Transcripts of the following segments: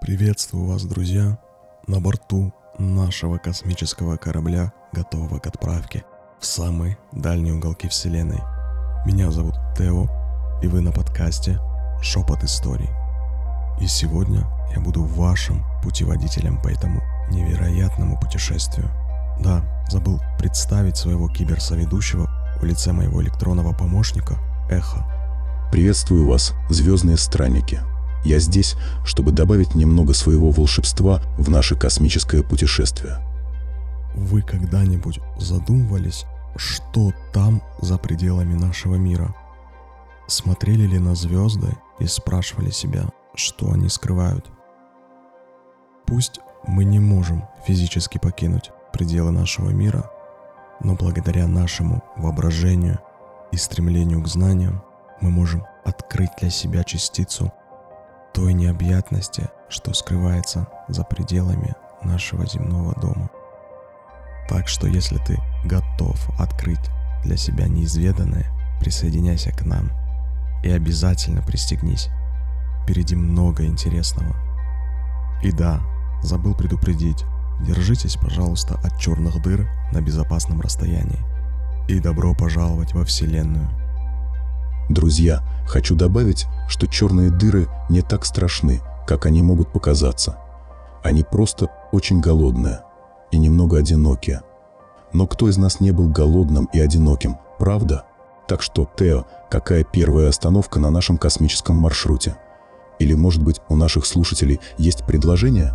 Приветствую вас, друзья, на борту нашего космического корабля, готового к отправке в самые дальние уголки Вселенной. Меня зовут Тео, и вы на подкасте «Шепот историй». И сегодня я буду вашим путеводителем по этому невероятному путешествию. Да, забыл представить своего киберсоведущего в лице моего электронного помощника Эхо. Приветствую вас, звездные странники. Я здесь, чтобы добавить немного своего волшебства в наше космическое путешествие. Вы когда-нибудь задумывались, что там за пределами нашего мира? Смотрели ли на звезды и спрашивали себя, что они скрывают? Пусть мы не можем физически покинуть пределы нашего мира, но благодаря нашему воображению и стремлению к знаниям мы можем открыть для себя частицу той необъятности, что скрывается за пределами нашего земного дома. Так что если ты готов открыть для себя неизведанное, присоединяйся к нам и обязательно пристегнись. Впереди много интересного. И да, забыл предупредить, держитесь, пожалуйста, от черных дыр на безопасном расстоянии. И добро пожаловать во Вселенную. Друзья, хочу добавить, что черные дыры не так страшны, как они могут показаться. Они просто очень голодные и немного одинокие. Но кто из нас не был голодным и одиноким, правда? Так что, Тео, какая первая остановка на нашем космическом маршруте? Или, может быть, у наших слушателей есть предложение?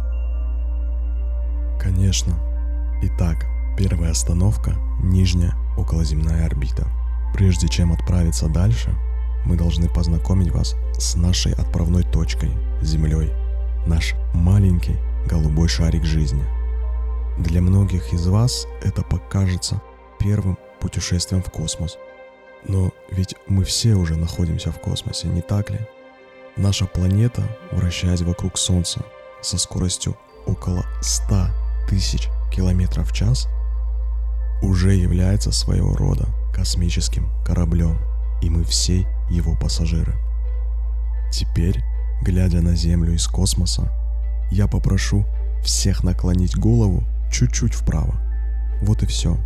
Конечно. Итак, первая остановка – нижняя околоземная орбита. Прежде чем отправиться дальше, мы должны познакомить вас с нашей отправной точкой – Землей, наш маленький голубой шарик жизни. Для многих из вас это покажется первым путешествием в космос. Но ведь мы все уже находимся в космосе, не так ли? Наша планета, вращаясь вокруг Солнца со скоростью около 100 тысяч километров в час, уже является своего рода космическим кораблем, и мы все его пассажиры. Теперь, глядя на Землю из космоса, я попрошу всех наклонить голову чуть-чуть вправо. Вот и все.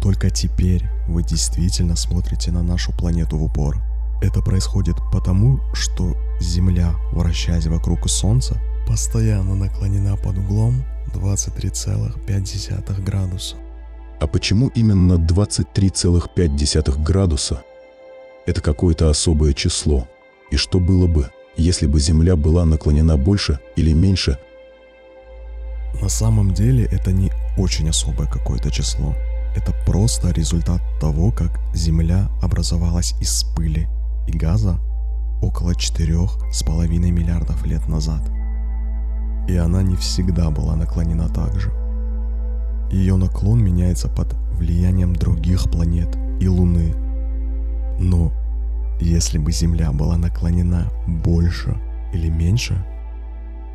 Только теперь вы действительно смотрите на нашу планету в упор. Это происходит потому, что Земля, вращаясь вокруг Солнца, постоянно наклонена под углом 23,5 градуса. А почему именно 23,5 градуса? Это какое-то особое число. И что было бы, если бы Земля была наклонена больше или меньше? На самом деле это не очень особое какое-то число. Это просто результат того, как Земля образовалась из пыли и газа около 4,5 миллиардов лет назад. И она не всегда была наклонена так же. Ее наклон меняется под влиянием других планет и Луны. Но если бы Земля была наклонена больше или меньше,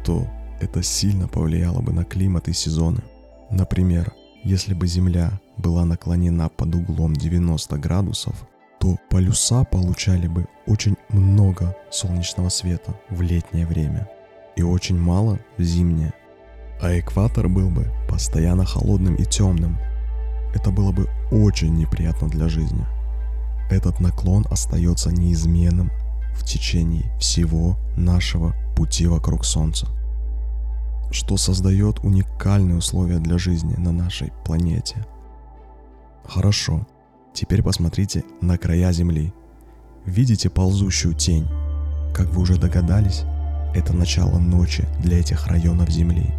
то это сильно повлияло бы на климат и сезоны. Например, если бы Земля была наклонена под углом 90 градусов, то полюса получали бы очень много солнечного света в летнее время и очень мало в зимнее. А экватор был бы постоянно холодным и темным. Это было бы очень неприятно для жизни. Этот наклон остается неизменным в течение всего нашего пути вокруг Солнца что создает уникальные условия для жизни на нашей планете. Хорошо, теперь посмотрите на края Земли. Видите ползущую тень? Как вы уже догадались, это начало ночи для этих районов Земли.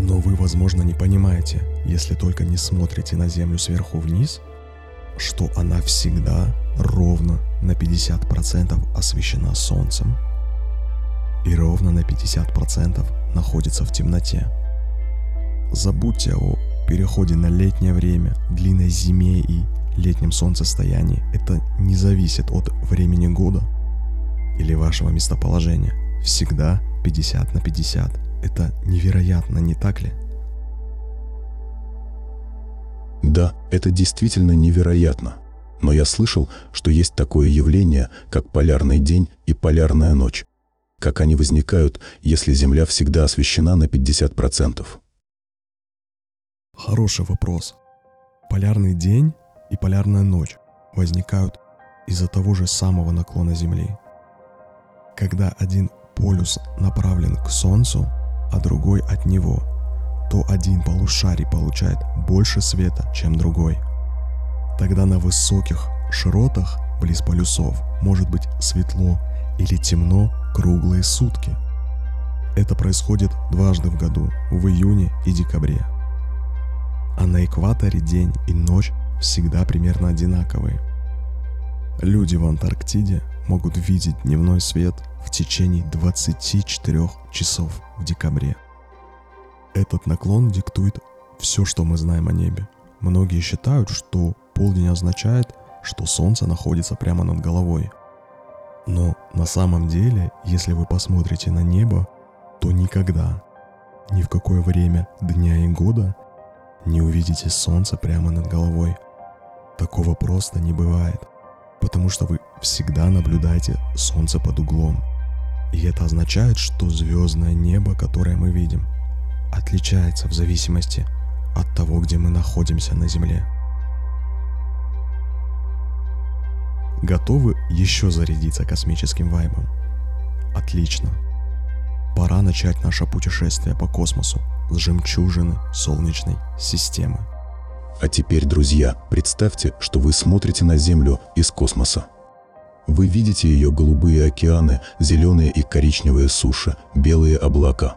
Но вы, возможно, не понимаете, если только не смотрите на Землю сверху вниз, что она всегда ровно на 50% освещена Солнцем и ровно на 50% находится в темноте. Забудьте о переходе на летнее время, длинной зиме и летнем солнцестоянии. Это не зависит от времени года или вашего местоположения. Всегда 50 на 50. Это невероятно, не так ли? Да, это действительно невероятно. Но я слышал, что есть такое явление, как полярный день и полярная ночь. как они возникают, если Земля всегда освещена на 50%? Хороший вопрос. Полярный день и полярная ночь возникают из-за того же самого наклона Земли. Когда один полюс направлен к Солнцу, а другой от него, то один полушарий получает больше света, чем другой. Тогда на высоких широтах близ полюсов может быть светло или темно круглые сутки. Это происходит дважды в году, в июне и декабре. А на экваторе день и ночь всегда примерно одинаковые. Люди в Антарктиде могут видеть дневной свет в течение 24 часов в декабре. Этот наклон диктует все, что мы знаем о небе. Многие считают, что полдень означает, что солнце находится прямо над головой. Но на самом деле, если вы посмотрите на небо, то никогда, ни в какое время дня и года не увидите солнце прямо над головой. Такого просто не бывает, потому что вы всегда наблюдаете солнце под углом. И это означает, что звездное небо, которое мы видим, отличается в зависимости от того, где мы находимся на Земле. Готовы еще зарядиться космическим вайбом? Отлично. Пора начать наше путешествие по космосу с жемчужины Солнечной системы. А теперь, друзья, представьте, что вы смотрите на Землю из космоса. Вы видите ее голубые океаны, зеленые и коричневые суши, белые облака.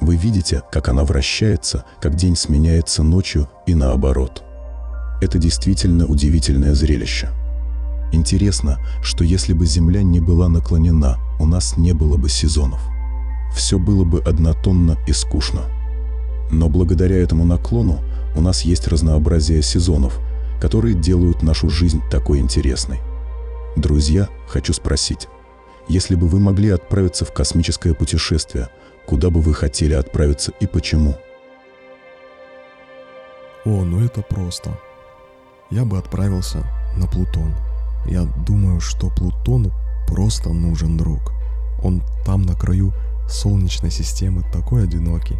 Вы видите, как она вращается, как день сменяется ночью и наоборот. Это действительно удивительное зрелище. Интересно, что если бы Земля не была наклонена, у нас не было бы сезонов. Все было бы однотонно и скучно. Но благодаря этому наклону у нас есть разнообразие сезонов, которые делают нашу жизнь такой интересной. Друзья, хочу спросить, если бы вы могли отправиться в космическое путешествие, куда бы вы хотели отправиться и почему? О, ну это просто. Я бы отправился на Плутон. Я думаю, что Плутону просто нужен друг. Он там на краю Солнечной системы такой одинокий.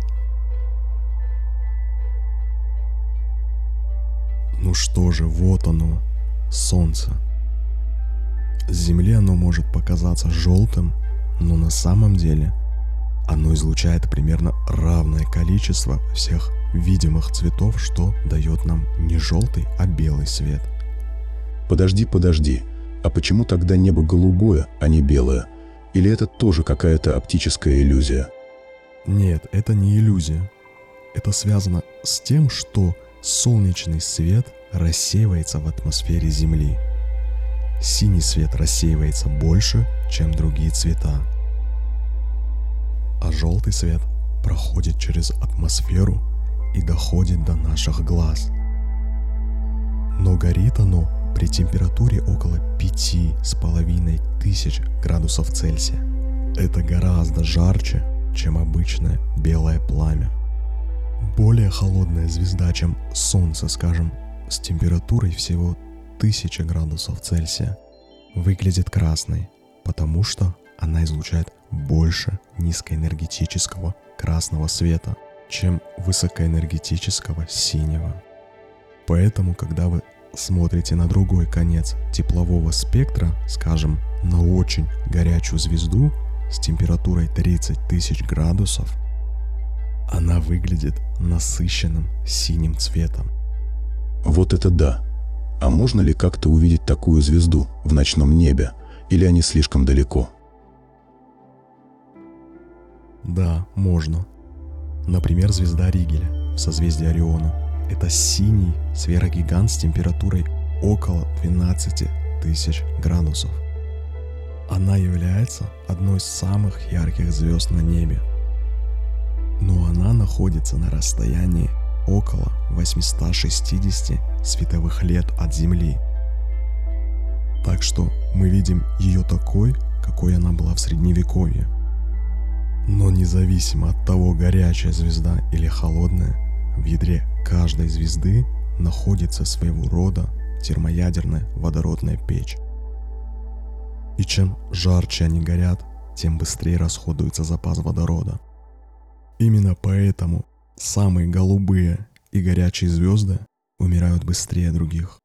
Ну что же, вот оно, Солнце. С Земли оно может показаться желтым, но на самом деле оно излучает примерно равное количество всех видимых цветов, что дает нам не желтый, а белый свет. Подожди, подожди, а почему тогда небо голубое, а не белое? Или это тоже какая-то оптическая иллюзия? Нет, это не иллюзия. Это связано с тем, что солнечный свет рассеивается в атмосфере Земли. Синий свет рассеивается больше, чем другие цвета. А желтый свет проходит через атмосферу и доходит до наших глаз. Но горит оно при температуре около пяти с половиной тысяч градусов Цельсия. Это гораздо жарче, чем обычное белое пламя более холодная звезда, чем Солнце, скажем, с температурой всего 1000 градусов Цельсия, выглядит красной, потому что она излучает больше низкоэнергетического красного света, чем высокоэнергетического синего. Поэтому, когда вы смотрите на другой конец теплового спектра, скажем, на очень горячую звезду с температурой 30 тысяч градусов, она выглядит насыщенным синим цветом. Вот это да! А можно ли как-то увидеть такую звезду в ночном небе? Или они слишком далеко? Да, можно. Например, звезда Ригеля в созвездии Ориона. Это синий сферогигант с температурой около 12 тысяч градусов. Она является одной из самых ярких звезд на небе – но она находится на расстоянии около 860 световых лет от Земли. Так что мы видим ее такой, какой она была в Средневековье. Но независимо от того, горячая звезда или холодная, в ядре каждой звезды находится своего рода термоядерная водородная печь. И чем жарче они горят, тем быстрее расходуется запас водорода. Именно поэтому самые голубые и горячие звезды умирают быстрее других.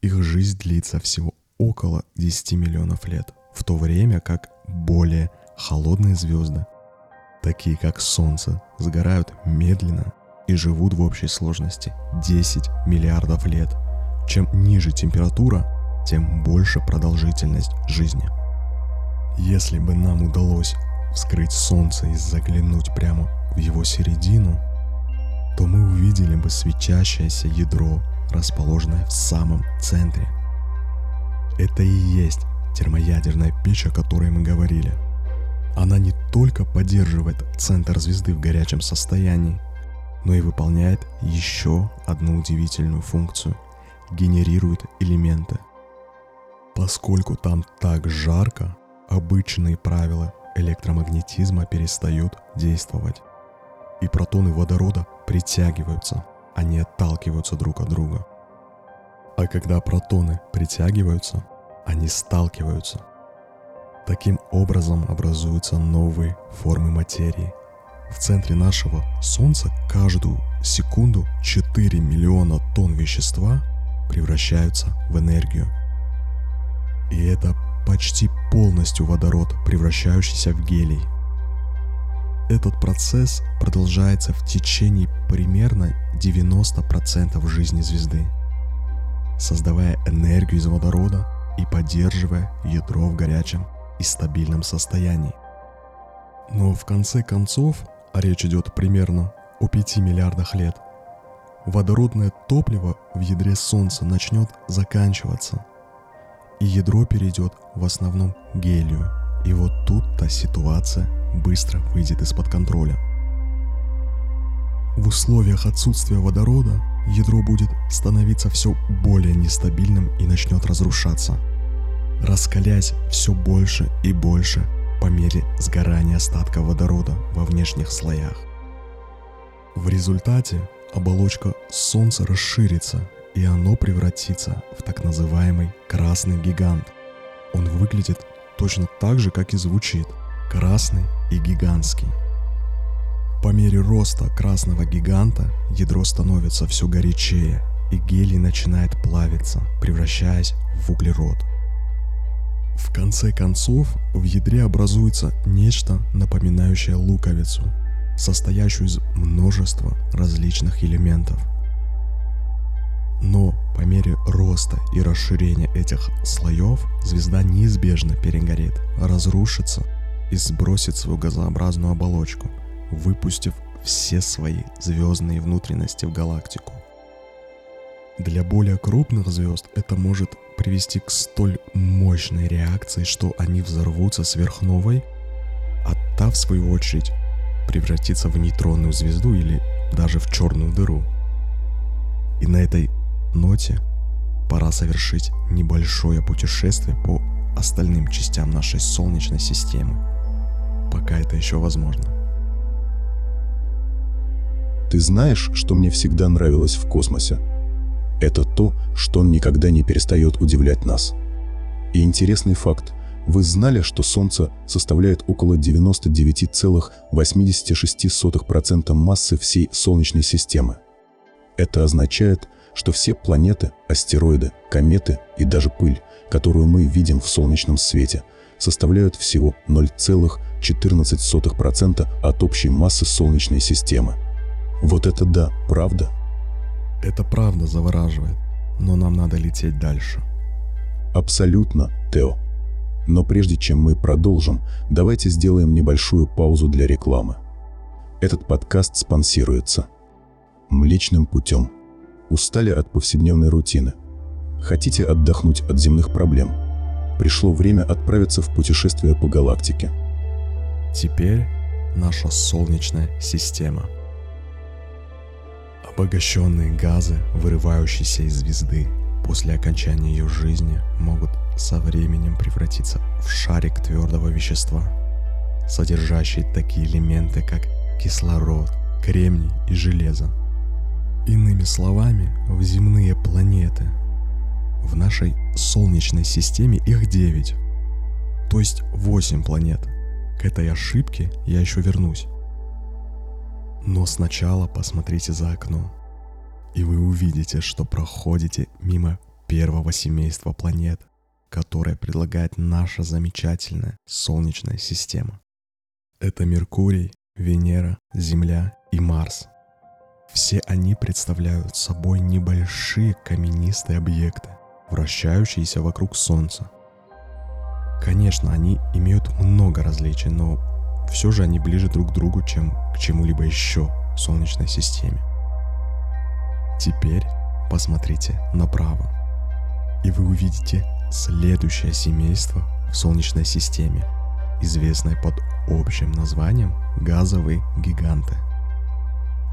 Их жизнь длится всего около 10 миллионов лет, в то время как более холодные звезды, такие как Солнце, сгорают медленно и живут в общей сложности 10 миллиардов лет. Чем ниже температура, тем больше продолжительность жизни. Если бы нам удалось вскрыть Солнце и заглянуть прямо в его середину, то мы увидели бы свечащееся ядро, расположенное в самом центре. Это и есть термоядерная печь, о которой мы говорили. Она не только поддерживает центр звезды в горячем состоянии, но и выполняет еще одну удивительную функцию – генерирует элементы. Поскольку там так жарко, обычные правила электромагнетизма перестают действовать. И протоны водорода притягиваются, а не отталкиваются друг от друга. А когда протоны притягиваются, они сталкиваются. Таким образом образуются новые формы материи. В центре нашего Солнца каждую секунду 4 миллиона тонн вещества превращаются в энергию. И это почти полностью водород, превращающийся в гелий. Этот процесс продолжается в течение примерно 90% жизни звезды, создавая энергию из водорода и поддерживая ядро в горячем и стабильном состоянии. Но в конце концов, а речь идет примерно о 5 миллиардах лет, водородное топливо в ядре Солнца начнет заканчиваться – и ядро перейдет в основном гелию. И вот тут-то ситуация быстро выйдет из-под контроля. В условиях отсутствия водорода ядро будет становиться все более нестабильным и начнет разрушаться, раскаляясь все больше и больше по мере сгорания остатка водорода во внешних слоях. В результате оболочка Солнца расширится и оно превратится в так называемый красный гигант. Он выглядит точно так же, как и звучит – красный и гигантский. По мере роста красного гиганта ядро становится все горячее, и гелий начинает плавиться, превращаясь в углерод. В конце концов, в ядре образуется нечто, напоминающее луковицу, состоящую из множества различных элементов – но по мере роста и расширения этих слоев звезда неизбежно перегорит, разрушится и сбросит свою газообразную оболочку, выпустив все свои звездные внутренности в галактику. Для более крупных звезд это может привести к столь мощной реакции, что они взорвутся сверхновой, а та, в свою очередь, превратится в нейтронную звезду или даже в черную дыру. И на этой ноте пора совершить небольшое путешествие по остальным частям нашей Солнечной системы, пока это еще возможно. Ты знаешь, что мне всегда нравилось в космосе? Это то, что он никогда не перестает удивлять нас. И интересный факт. Вы знали, что Солнце составляет около 99,86% массы всей Солнечной системы? Это означает, что все планеты, астероиды, кометы и даже пыль, которую мы видим в солнечном свете, составляют всего 0,14% от общей массы Солнечной системы. Вот это да, правда? Это правда завораживает, но нам надо лететь дальше. Абсолютно, Тео. Но прежде чем мы продолжим, давайте сделаем небольшую паузу для рекламы. Этот подкаст спонсируется Млечным путем – устали от повседневной рутины. Хотите отдохнуть от земных проблем? Пришло время отправиться в путешествие по галактике. Теперь наша Солнечная система. Обогащенные газы, вырывающиеся из звезды после окончания ее жизни, могут со временем превратиться в шарик твердого вещества, содержащий такие элементы, как кислород, кремний и железо – Иными словами, в земные планеты. В нашей Солнечной системе их 9, то есть 8 планет, К этой ошибке я еще вернусь. Но сначала посмотрите за окно, и вы увидите, что проходите мимо первого семейства планет, которое предлагает наша замечательная Солнечная система. Это Меркурий, Венера, Земля и Марс. Все они представляют собой небольшие каменистые объекты, вращающиеся вокруг Солнца. Конечно, они имеют много различий, но все же они ближе друг к другу, чем к чему-либо еще в Солнечной системе. Теперь посмотрите направо, и вы увидите следующее семейство в Солнечной системе, известное под общим названием газовые гиганты.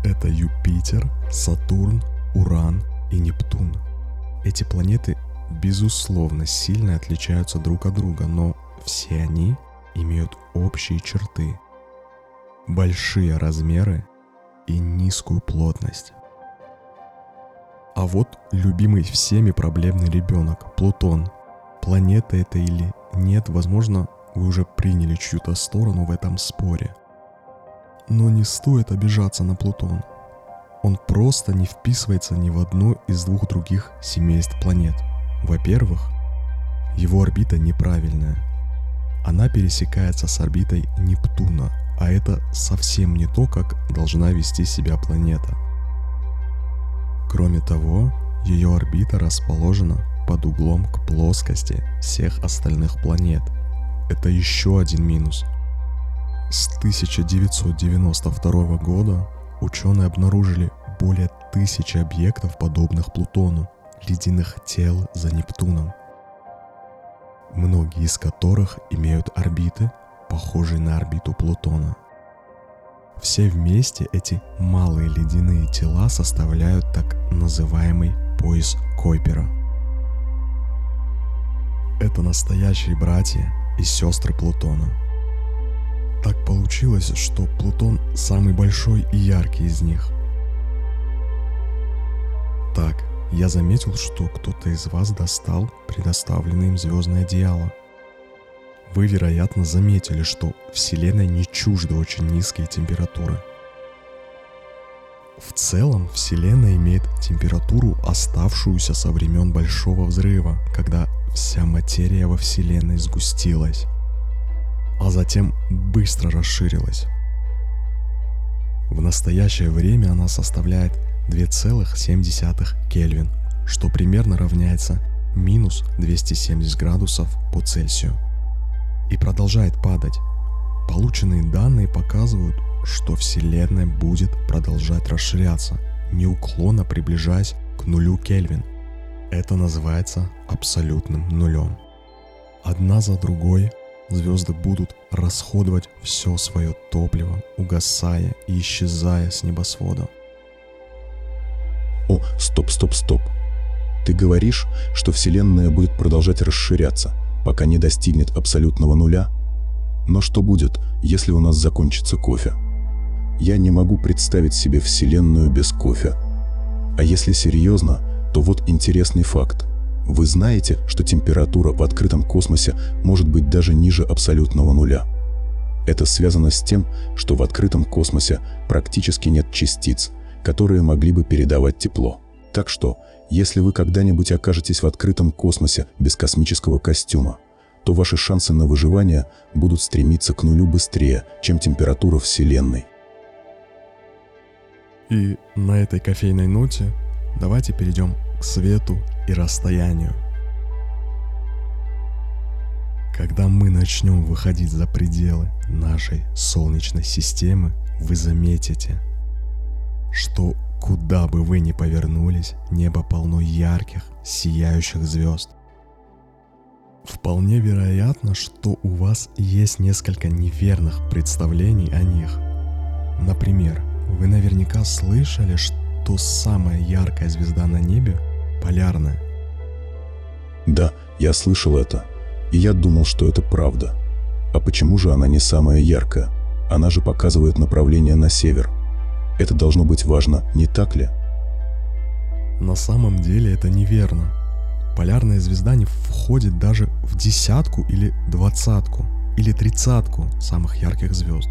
Это Юпитер, Сатурн, Уран и Нептун. Эти планеты безусловно сильно отличаются друг от друга, но все они имеют общие черты. Большие размеры и низкую плотность. А вот любимый всеми проблемный ребенок, Плутон. Планета это или нет, возможно, вы уже приняли чью-то сторону в этом споре. Но не стоит обижаться на Плутон. Он просто не вписывается ни в одну из двух других семейств планет. Во-первых, его орбита неправильная. Она пересекается с орбитой Нептуна, а это совсем не то, как должна вести себя планета – Кроме того, ее орбита расположена под углом к плоскости всех остальных планет. Это еще один минус. С 1992 года ученые обнаружили более тысячи объектов, подобных Плутону, ледяных тел за Нептуном, многие из которых имеют орбиты, похожие на орбиту Плутона – все вместе эти малые ледяные тела составляют так называемый пояс Койпера. Это настоящие братья и сестры Плутона. Так получилось, что Плутон самый большой и яркий из них. Так, я заметил, что кто-то из вас достал предоставленное им звездное одеяло. Вы, вероятно, заметили, что Вселенная не чужда очень низкие температуры. В целом, Вселенная имеет температуру, оставшуюся со времен Большого Взрыва, когда вся материя во Вселенной сгустилась, а затем быстро расширилась. В настоящее время она составляет 2,7 Кельвин, что примерно равняется минус 270 градусов по Цельсию и продолжает падать. Полученные данные показывают, что Вселенная будет продолжать расширяться, неуклонно приближаясь к нулю Кельвин. Это называется абсолютным нулем. Одна за другой звезды будут расходовать все свое топливо, угасая и исчезая с небосвода. О, стоп, стоп, стоп. Ты говоришь, что Вселенная будет продолжать расширяться – пока не достигнет абсолютного нуля. Но что будет, если у нас закончится кофе? Я не могу представить себе Вселенную без кофе. А если серьезно, то вот интересный факт. Вы знаете, что температура в открытом космосе может быть даже ниже абсолютного нуля. Это связано с тем, что в открытом космосе практически нет частиц, которые могли бы передавать тепло. Так что если вы когда-нибудь окажетесь в открытом космосе без космического костюма, то ваши шансы на выживание будут стремиться к нулю быстрее, чем температура Вселенной. И на этой кофейной ноте давайте перейдем к свету и расстоянию. Когда мы начнем выходить за пределы нашей Солнечной системы, вы заметите, что Куда бы вы ни повернулись, небо полно ярких, сияющих звезд. Вполне вероятно, что у вас есть несколько неверных представлений о них. Например, вы наверняка слышали, что самая яркая звезда на небе – полярная. Да, я слышал это. И я думал, что это правда. А почему же она не самая яркая? Она же показывает направление на север – это должно быть важно, не так ли? На самом деле это неверно. Полярная звезда не входит даже в десятку или двадцатку. или тридцатку самых ярких звезд.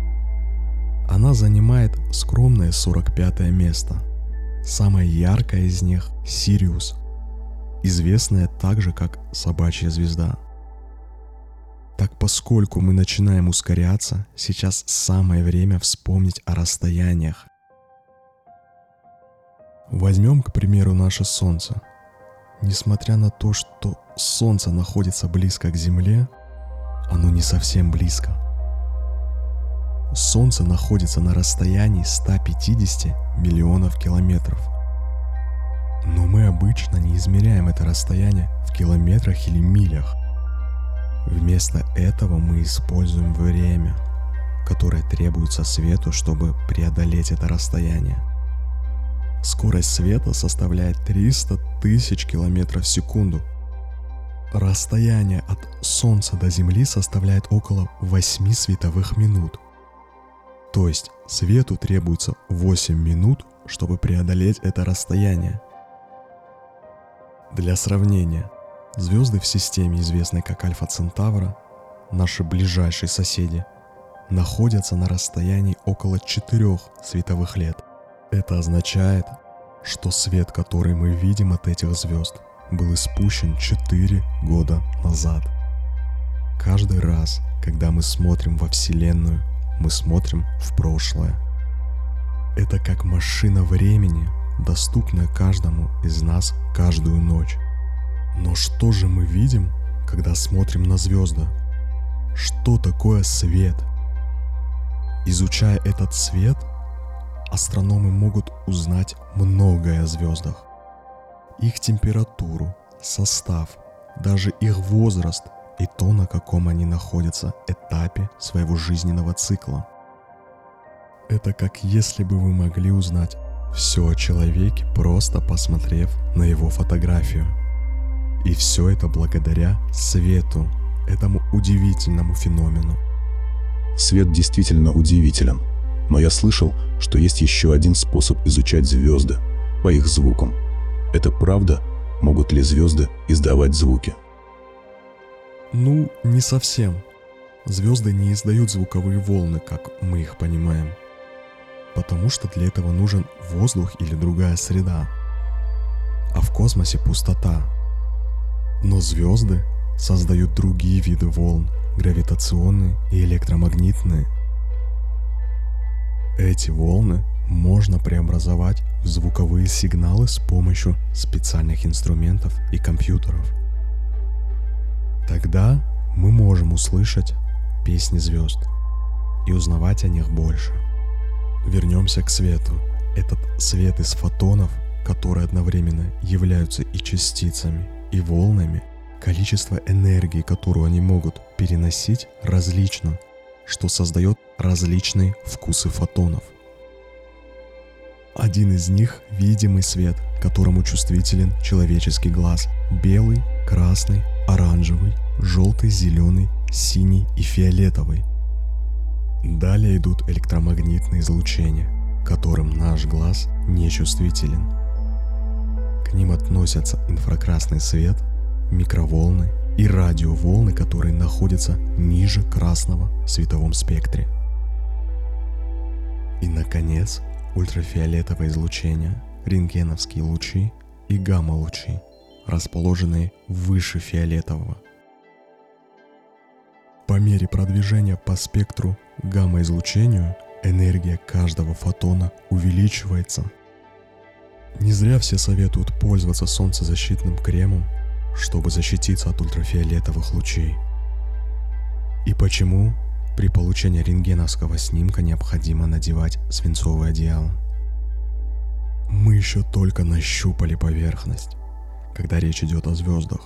Она занимает скромное 45 место. Самая яркая из них – Сириус, известная также как собачья звезда. Так поскольку мы начинаем ускоряться, сейчас самое время вспомнить о расстояниях. Возьмем, к примеру, наше Солнце. Несмотря на то, что Солнце находится близко к Земле, оно не совсем близко – Солнце находится на расстоянии 150 миллионов километров. Но мы обычно не измеряем это расстояние в километрах или милях. Вместо этого мы используем время, которое требуется свету, чтобы преодолеть это расстояние. Скорость света составляет 300 тысяч километров в секунду. Расстояние от Солнца до Земли составляет около 8 световых минут – то есть свету требуется 8 минут, чтобы преодолеть это расстояние. Для сравнения, звезды в системе, известной как Альфа Центавра, наши ближайшие соседи, находятся на расстоянии около 4 световых лет. Это означает, что свет, который мы видим от этих звезд, был испущен 4 года назад. Каждый раз, когда мы смотрим во Вселенную мы смотрим в прошлое. Это как машина времени, доступная каждому из нас каждую ночь. Но что же мы видим, когда смотрим на звезды? Что такое свет? Изучая этот свет, астрономы могут узнать многое о звездах. Их температуру, состав, даже их возраст – и то, на каком они находятся этапе своего жизненного цикла. Это как если бы вы могли узнать все о человеке, просто посмотрев на его фотографию. И все это благодаря свету, этому удивительному феномену. Свет действительно удивителен, но я слышал, что есть еще один способ изучать звезды по их звукам. Это правда? Могут ли звезды издавать звуки? Ну, не совсем. Звезды не издают звуковые волны, как мы их понимаем. Потому что для этого нужен воздух или другая среда. А в космосе пустота. Но звезды создают другие виды волн, гравитационные и электромагнитные. Эти волны можно преобразовать в звуковые сигналы с помощью специальных инструментов и компьютеров. Тогда мы можем услышать песни звезд и узнавать о них больше. Вернемся к свету. Этот свет из фотонов, которые одновременно являются и частицами, и волнами, количество энергии, которую они могут переносить, различно, что создает различные вкусы фотонов. Один из них – видимый свет, которому чувствителен человеческий глаз – белый, красный, оранжевый, желтый, зеленый, синий и фиолетовый. Далее идут электромагнитные излучения, которым наш глаз не чувствителен. К ним относятся инфракрасный свет, микроволны и радиоволны, которые находятся ниже красного в световом спектре. И, наконец, ультрафиолетовое излучение, рентгеновские лучи и гамма-лучи – расположенные выше фиолетового. По мере продвижения по спектру гамма-излучению энергия каждого фотона увеличивается. Не зря все советуют пользоваться солнцезащитным кремом, чтобы защититься от ультрафиолетовых лучей. И почему при получении рентгеновского снимка необходимо надевать свинцовое одеяло? Мы еще только нащупали поверхность когда речь идет о звездах.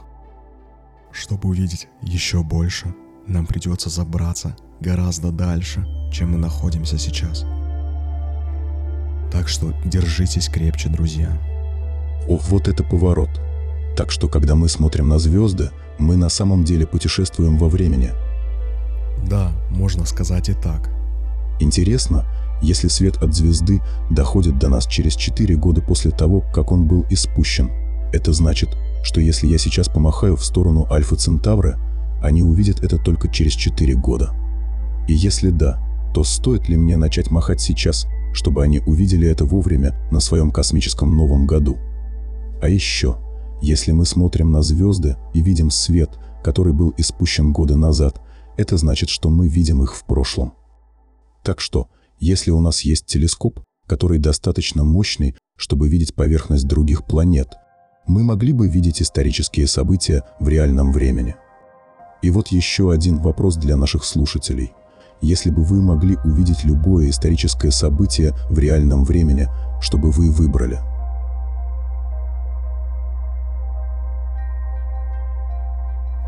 Чтобы увидеть еще больше, нам придется забраться гораздо дальше, чем мы находимся сейчас. Так что держитесь крепче, друзья. О, вот это поворот. Так что, когда мы смотрим на звезды, мы на самом деле путешествуем во времени. Да, можно сказать и так. Интересно, если свет от звезды доходит до нас через 4 года после того, как он был испущен – это значит, что если я сейчас помахаю в сторону Альфа Центавра, они увидят это только через 4 года? И если да, то стоит ли мне начать махать сейчас, чтобы они увидели это вовремя на своем космическом Новом году? А еще, если мы смотрим на звезды и видим свет, который был испущен годы назад, это значит, что мы видим их в прошлом. Так что, если у нас есть телескоп, который достаточно мощный, чтобы видеть поверхность других планет, мы могли бы видеть исторические события в реальном времени. И вот еще один вопрос для наших слушателей. Если бы вы могли увидеть любое историческое событие в реальном времени, что бы вы выбрали?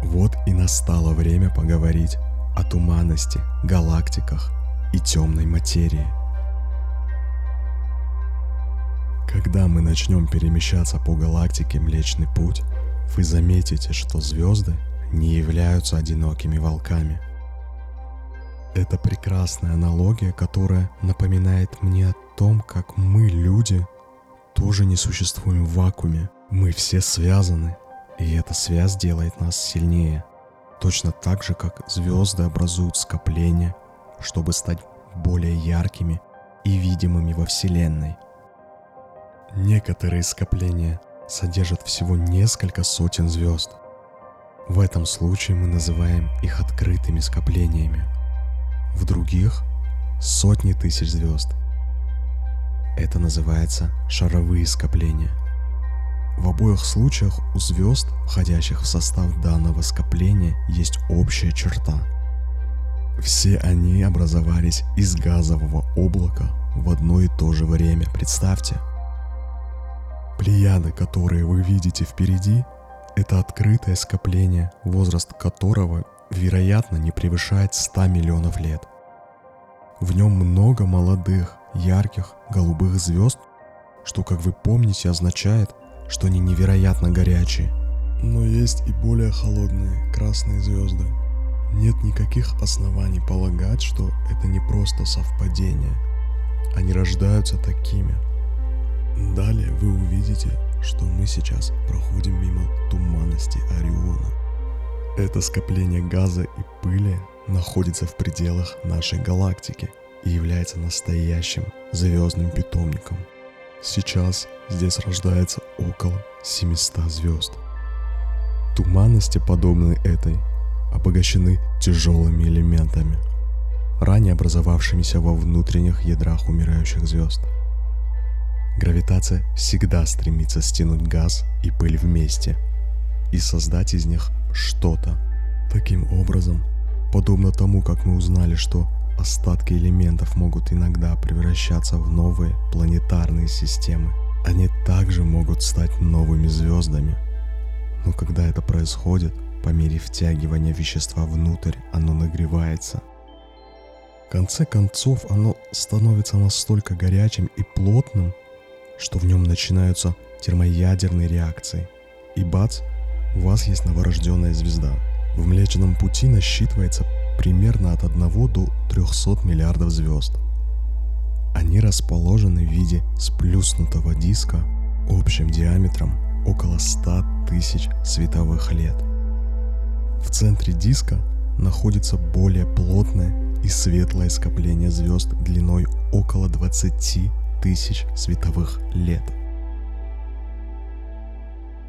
Вот и настало время поговорить о туманности, галактиках и темной материи – Когда мы начнем перемещаться по галактике Млечный Путь, вы заметите, что звезды не являются одинокими волками. Это прекрасная аналогия, которая напоминает мне о том, как мы, люди, тоже не существуем в вакууме. Мы все связаны, и эта связь делает нас сильнее. Точно так же, как звезды образуют скопления, чтобы стать более яркими и видимыми во Вселенной. Некоторые скопления содержат всего несколько сотен звезд. В этом случае мы называем их открытыми скоплениями. В других — сотни тысяч звезд. Это называется шаровые скопления. В обоих случаях у звезд, входящих в состав данного скопления, есть общая черта. Все они образовались из газового облака в одно и то же время, представьте – Плеяды, которые вы видите впереди, это открытое скопление, возраст которого, вероятно, не превышает 100 миллионов лет. В нем много молодых, ярких, голубых звезд, что, как вы помните, означает, что они невероятно горячие. Но есть и более холодные красные звезды. Нет никаких оснований полагать, что это не просто совпадение. Они рождаются такими – Далее вы увидите, что мы сейчас проходим мимо туманности Ориона. Это скопление газа и пыли находится в пределах нашей галактики и является настоящим звездным питомником. Сейчас здесь рождается около 700 звезд. Туманности, подобные этой, обогащены тяжелыми элементами, ранее образовавшимися во внутренних ядрах умирающих звезд – Гравитация всегда стремится стянуть газ и пыль вместе и создать из них что-то. Таким образом, подобно тому, как мы узнали, что остатки элементов могут иногда превращаться в новые планетарные системы, они также могут стать новыми звездами. Но когда это происходит, по мере втягивания вещества внутрь, оно нагревается. В конце концов, оно становится настолько горячим и плотным, что в нем начинаются термоядерные реакции. И бац, у вас есть новорожденная звезда. В Млечном Пути насчитывается примерно от 1 до 300 миллиардов звезд. Они расположены в виде сплюснутого диска общим диаметром около 100 тысяч световых лет. В центре диска находится более плотное и светлое скопление звезд длиной около 20 тысяч световых лет.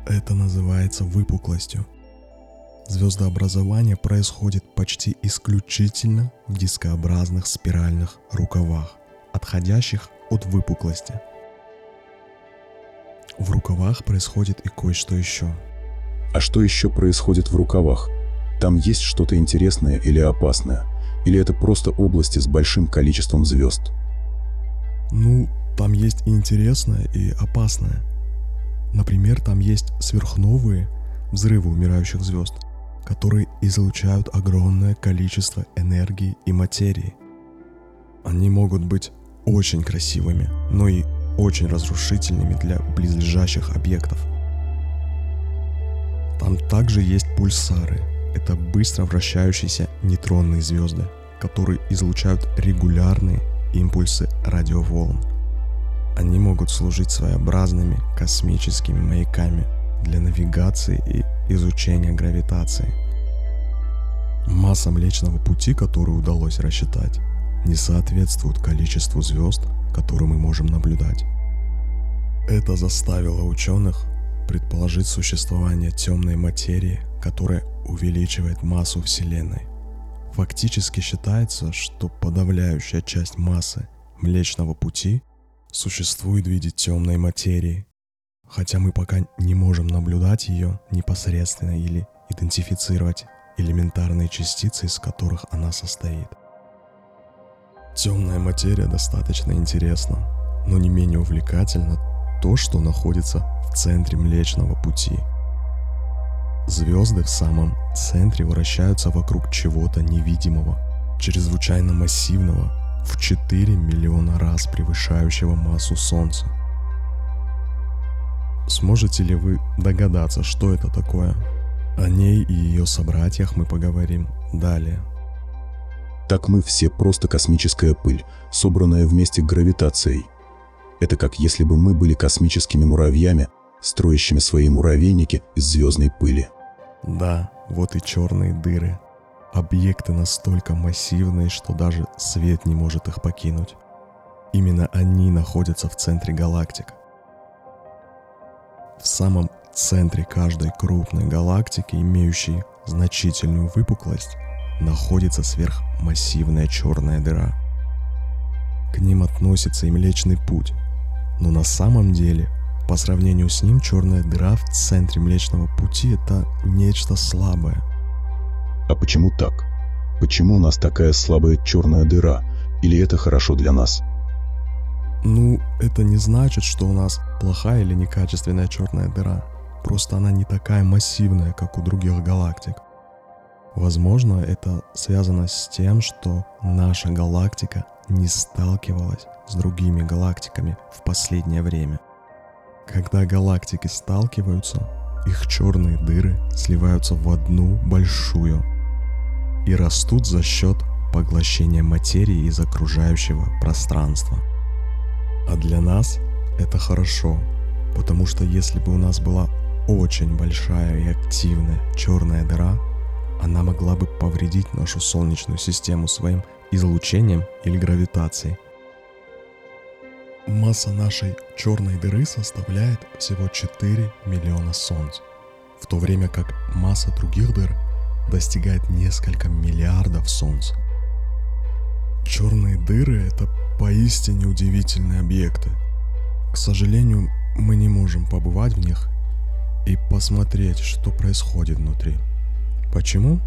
Это называется выпуклостью. Звездообразование происходит почти исключительно в дискообразных спиральных рукавах, отходящих от выпуклости. В рукавах происходит и кое-что еще. А что еще происходит в рукавах? Там есть что-то интересное или опасное? Или это просто области с большим количеством звезд? Ну, там есть и интересное, и опасное. Например, там есть сверхновые взрывы умирающих звезд, которые излучают огромное количество энергии и материи. Они могут быть очень красивыми, но и очень разрушительными для близлежащих объектов. Там также есть пульсары. Это быстро вращающиеся нейтронные звезды, которые излучают регулярные импульсы радиоволн – они могут служить своеобразными космическими маяками для навигации и изучения гравитации. Масса Млечного Пути, которую удалось рассчитать, не соответствует количеству звезд, которые мы можем наблюдать. Это заставило ученых предположить существование темной материи, которая увеличивает массу Вселенной. Фактически считается, что подавляющая часть массы Млечного Пути существует в виде темной материи, хотя мы пока не можем наблюдать ее непосредственно или идентифицировать элементарные частицы, из которых она состоит. Темная материя достаточно интересна, но не менее увлекательна то, что находится в центре Млечного Пути. Звезды в самом центре вращаются вокруг чего-то невидимого, чрезвычайно массивного, в 4 миллиона раз превышающего массу Солнца. Сможете ли вы догадаться, что это такое? О ней и ее собратьях мы поговорим далее. Так мы все просто космическая пыль, собранная вместе гравитацией. Это как если бы мы были космическими муравьями, строящими свои муравейники из звездной пыли. Да, вот и черные дыры. Объекты настолько массивные, что даже свет не может их покинуть. Именно они находятся в центре галактик. В самом центре каждой крупной галактики, имеющей значительную выпуклость, находится сверхмассивная черная дыра. К ним относится и Млечный Путь, но на самом деле, по сравнению с ним, черная дыра в центре Млечного Пути – это нечто слабое. А почему так? Почему у нас такая слабая черная дыра? Или это хорошо для нас? Ну, это не значит, что у нас плохая или некачественная черная дыра. Просто она не такая массивная, как у других галактик. Возможно, это связано с тем, что наша галактика не сталкивалась с другими галактиками в последнее время. Когда галактики сталкиваются, их черные дыры сливаются в одну большую и растут за счет поглощения материи из окружающего пространства. А для нас это хорошо, потому что если бы у нас была очень большая и активная черная дыра, она могла бы повредить нашу Солнечную систему своим излучением или гравитацией. Масса нашей черной дыры составляет всего 4 миллиона Солнц, в то время как масса других дыр достигает несколько миллиардов Солнц. Черные дыры — это поистине удивительные объекты. К сожалению, мы не можем побывать в них и посмотреть, что происходит внутри. Почему?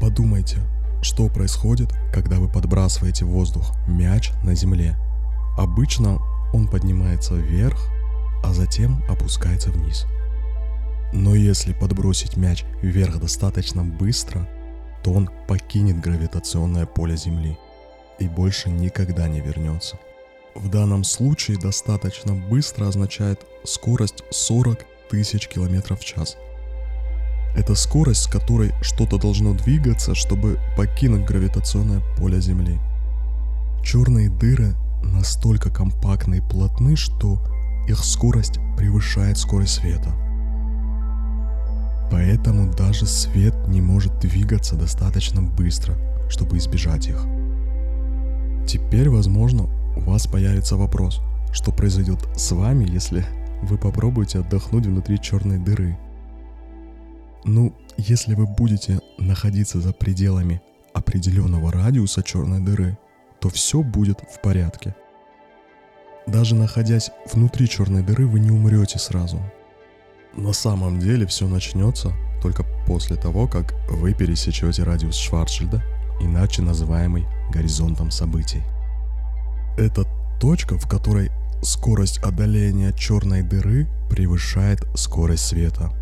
Подумайте, что происходит, когда вы подбрасываете в воздух мяч на земле. Обычно он поднимается вверх, а затем опускается вниз. Но если подбросить мяч вверх достаточно быстро, то он покинет гравитационное поле Земли и больше никогда не вернется. В данном случае достаточно быстро означает скорость 40 тысяч километров в час. Это скорость, с которой что-то должно двигаться, чтобы покинуть гравитационное поле Земли. Черные дыры настолько компактны и плотны, что их скорость превышает скорость света. Поэтому даже свет не может двигаться достаточно быстро, чтобы избежать их. Теперь, возможно, у вас появится вопрос, что произойдет с вами, если вы попробуете отдохнуть внутри черной дыры. Ну, если вы будете находиться за пределами определенного радиуса черной дыры, то все будет в порядке. Даже находясь внутри черной дыры, вы не умрете сразу. На самом деле все начнется только после того, как вы пересечете радиус Шварцшильда, иначе называемый горизонтом событий. Это точка, в которой скорость одоления черной дыры превышает скорость света.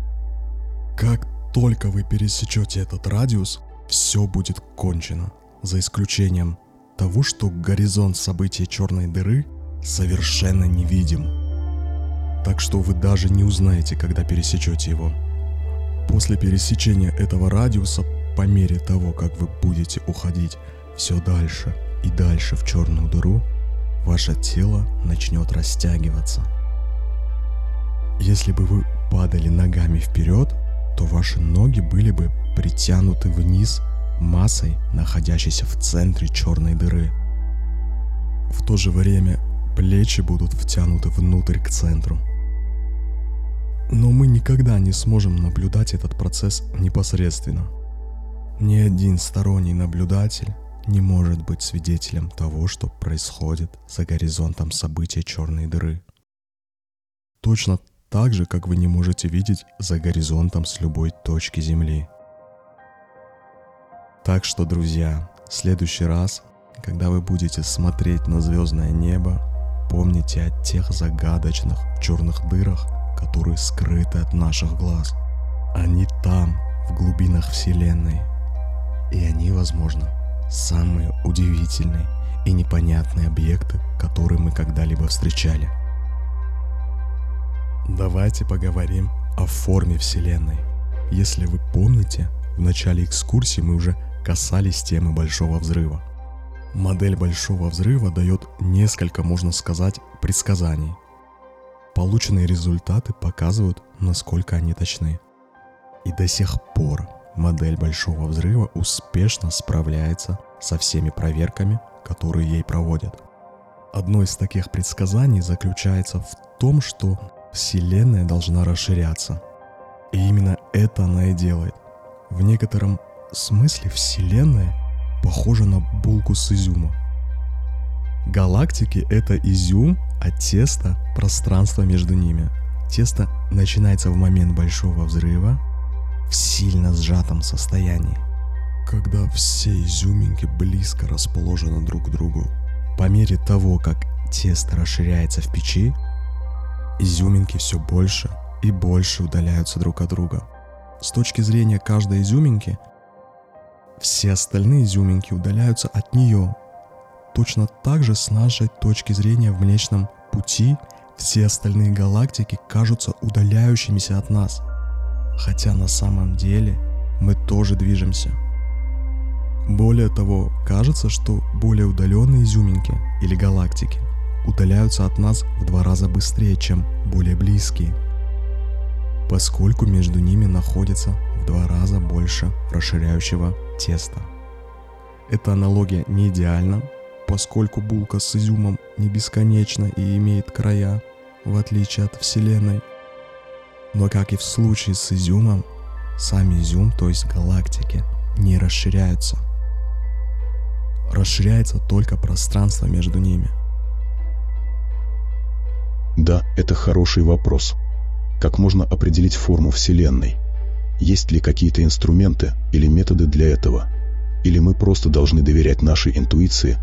Как только вы пересечете этот радиус, все будет кончено, за исключением того, что горизонт событий черной дыры совершенно невидим. Так что вы даже не узнаете, когда пересечете его. После пересечения этого радиуса, по мере того, как вы будете уходить все дальше и дальше в черную дыру, ваше тело начнет растягиваться. Если бы вы падали ногами вперед, то ваши ноги были бы притянуты вниз массой, находящейся в центре черной дыры. В то же время плечи будут втянуты внутрь к центру. Но мы никогда не сможем наблюдать этот процесс непосредственно. Ни один сторонний наблюдатель не может быть свидетелем того, что происходит за горизонтом события черной дыры. Точно так же, как вы не можете видеть за горизонтом с любой точки Земли. Так что, друзья, в следующий раз, когда вы будете смотреть на звездное небо, помните о тех загадочных черных дырах, которые скрыты от наших глаз. Они там, в глубинах Вселенной. И они, возможно, самые удивительные и непонятные объекты, которые мы когда-либо встречали. Давайте поговорим о форме Вселенной. Если вы помните, в начале экскурсии мы уже касались темы Большого Взрыва. Модель Большого Взрыва дает несколько, можно сказать, предсказаний. Полученные результаты показывают, насколько они точны. И до сих пор модель Большого Взрыва успешно справляется со всеми проверками, которые ей проводят. Одно из таких предсказаний заключается в том, что Вселенная должна расширяться. И именно это она и делает. В некотором смысле Вселенная похожа на булку с изюма. Галактики — это изюм, а тесто — пространство между ними. Тесто начинается в момент большого взрыва в сильно сжатом состоянии. Когда все изюминки близко расположены друг к другу. По мере того, как тесто расширяется в печи, изюминки все больше и больше удаляются друг от друга. С точки зрения каждой изюминки, все остальные изюминки удаляются от нее. Точно так же с нашей точки зрения в Млечном Пути все остальные галактики кажутся удаляющимися от нас. Хотя на самом деле мы тоже движемся. Более того, кажется, что более удаленные изюминки или галактики удаляются от нас в два раза быстрее, чем более близкие, поскольку между ними находится в два раза больше расширяющего теста. Эта аналогия не идеальна, поскольку булка с изюмом не бесконечна и имеет края, в отличие от Вселенной. Но как и в случае с изюмом, сам изюм, то есть галактики, не расширяются. Расширяется только пространство между ними – да, это хороший вопрос. Как можно определить форму Вселенной? Есть ли какие-то инструменты или методы для этого? Или мы просто должны доверять нашей интуиции?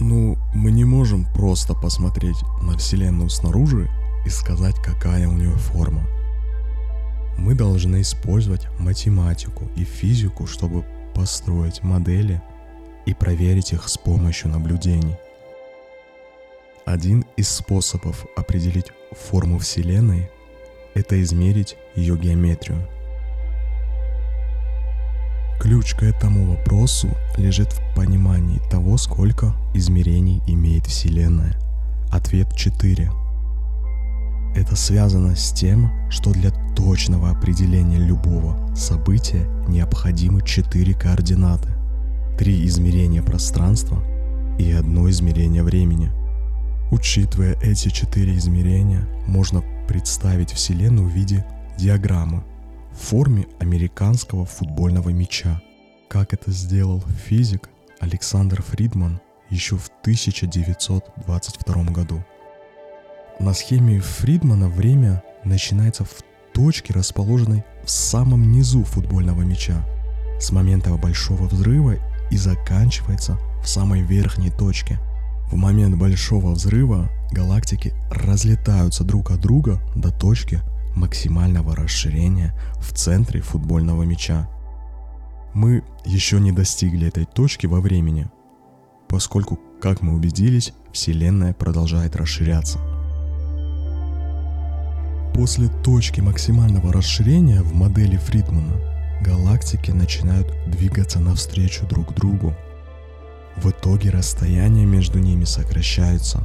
Ну, мы не можем просто посмотреть на Вселенную снаружи и сказать, какая у нее форма. Мы должны использовать математику и физику, чтобы построить модели и проверить их с помощью наблюдений – один из способов определить форму Вселенной – это измерить ее геометрию. Ключ к этому вопросу лежит в понимании того, сколько измерений имеет Вселенная. Ответ 4. Это связано с тем, что для точного определения любого события необходимы четыре координаты, три измерения пространства и одно измерение времени – Учитывая эти четыре измерения, можно представить Вселенную в виде диаграммы в форме американского футбольного мяча, как это сделал физик Александр Фридман еще в 1922 году. На схеме Фридмана время начинается в точке, расположенной в самом низу футбольного мяча, с момента большого взрыва и заканчивается в самой верхней точке – в момент большого взрыва галактики разлетаются друг от друга до точки максимального расширения в центре футбольного мяча. Мы еще не достигли этой точки во времени, поскольку, как мы убедились, Вселенная продолжает расширяться. После точки максимального расширения в модели Фридмана галактики начинают двигаться навстречу друг другу – в итоге расстояние между ними сокращается.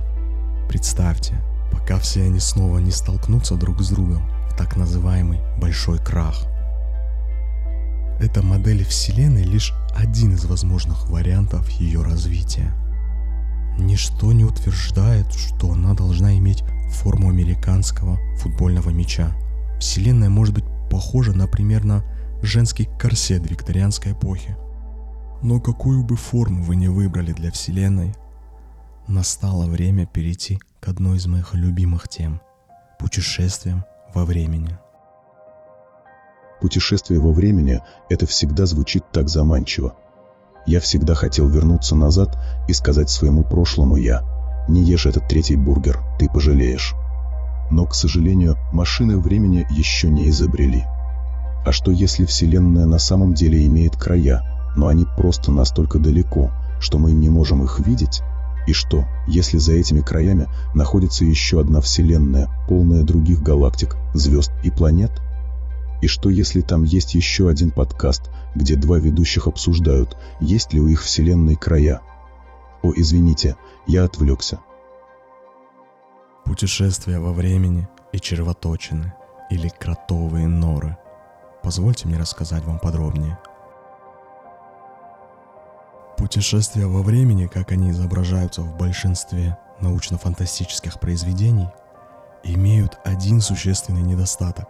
Представьте, пока все они снова не столкнутся друг с другом так называемый большой крах. эта модель Вселенной лишь один из возможных вариантов ее развития. Ничто не утверждает, что она должна иметь форму американского футбольного мяча. Вселенная может быть похожа, на женский корсет викторианской эпохи. Но какую бы форму вы ни выбрали для Вселенной, настало время перейти к одной из моих любимых тем – путешествиям во времени. Путешествие во времени – это всегда звучит так заманчиво. Я всегда хотел вернуться назад и сказать своему прошлому «я» – не ешь этот третий бургер, ты пожалеешь. Но, к сожалению, машины времени еще не изобрели. А что если Вселенная на самом деле имеет края, но они просто настолько далеко, что мы не можем их видеть? И что, если за этими краями находится еще одна Вселенная, полная других галактик, звезд и планет? И что если там есть еще один подкаст, где два ведущих обсуждают, есть ли у их Вселенной края? О, извините, я отвлекся. Путешествия во времени и червоточины или кротовые норы. Позвольте мне рассказать вам подробнее. Путешествия во времени, как они изображаются в большинстве научно-фантастических произведений, имеют один существенный недостаток.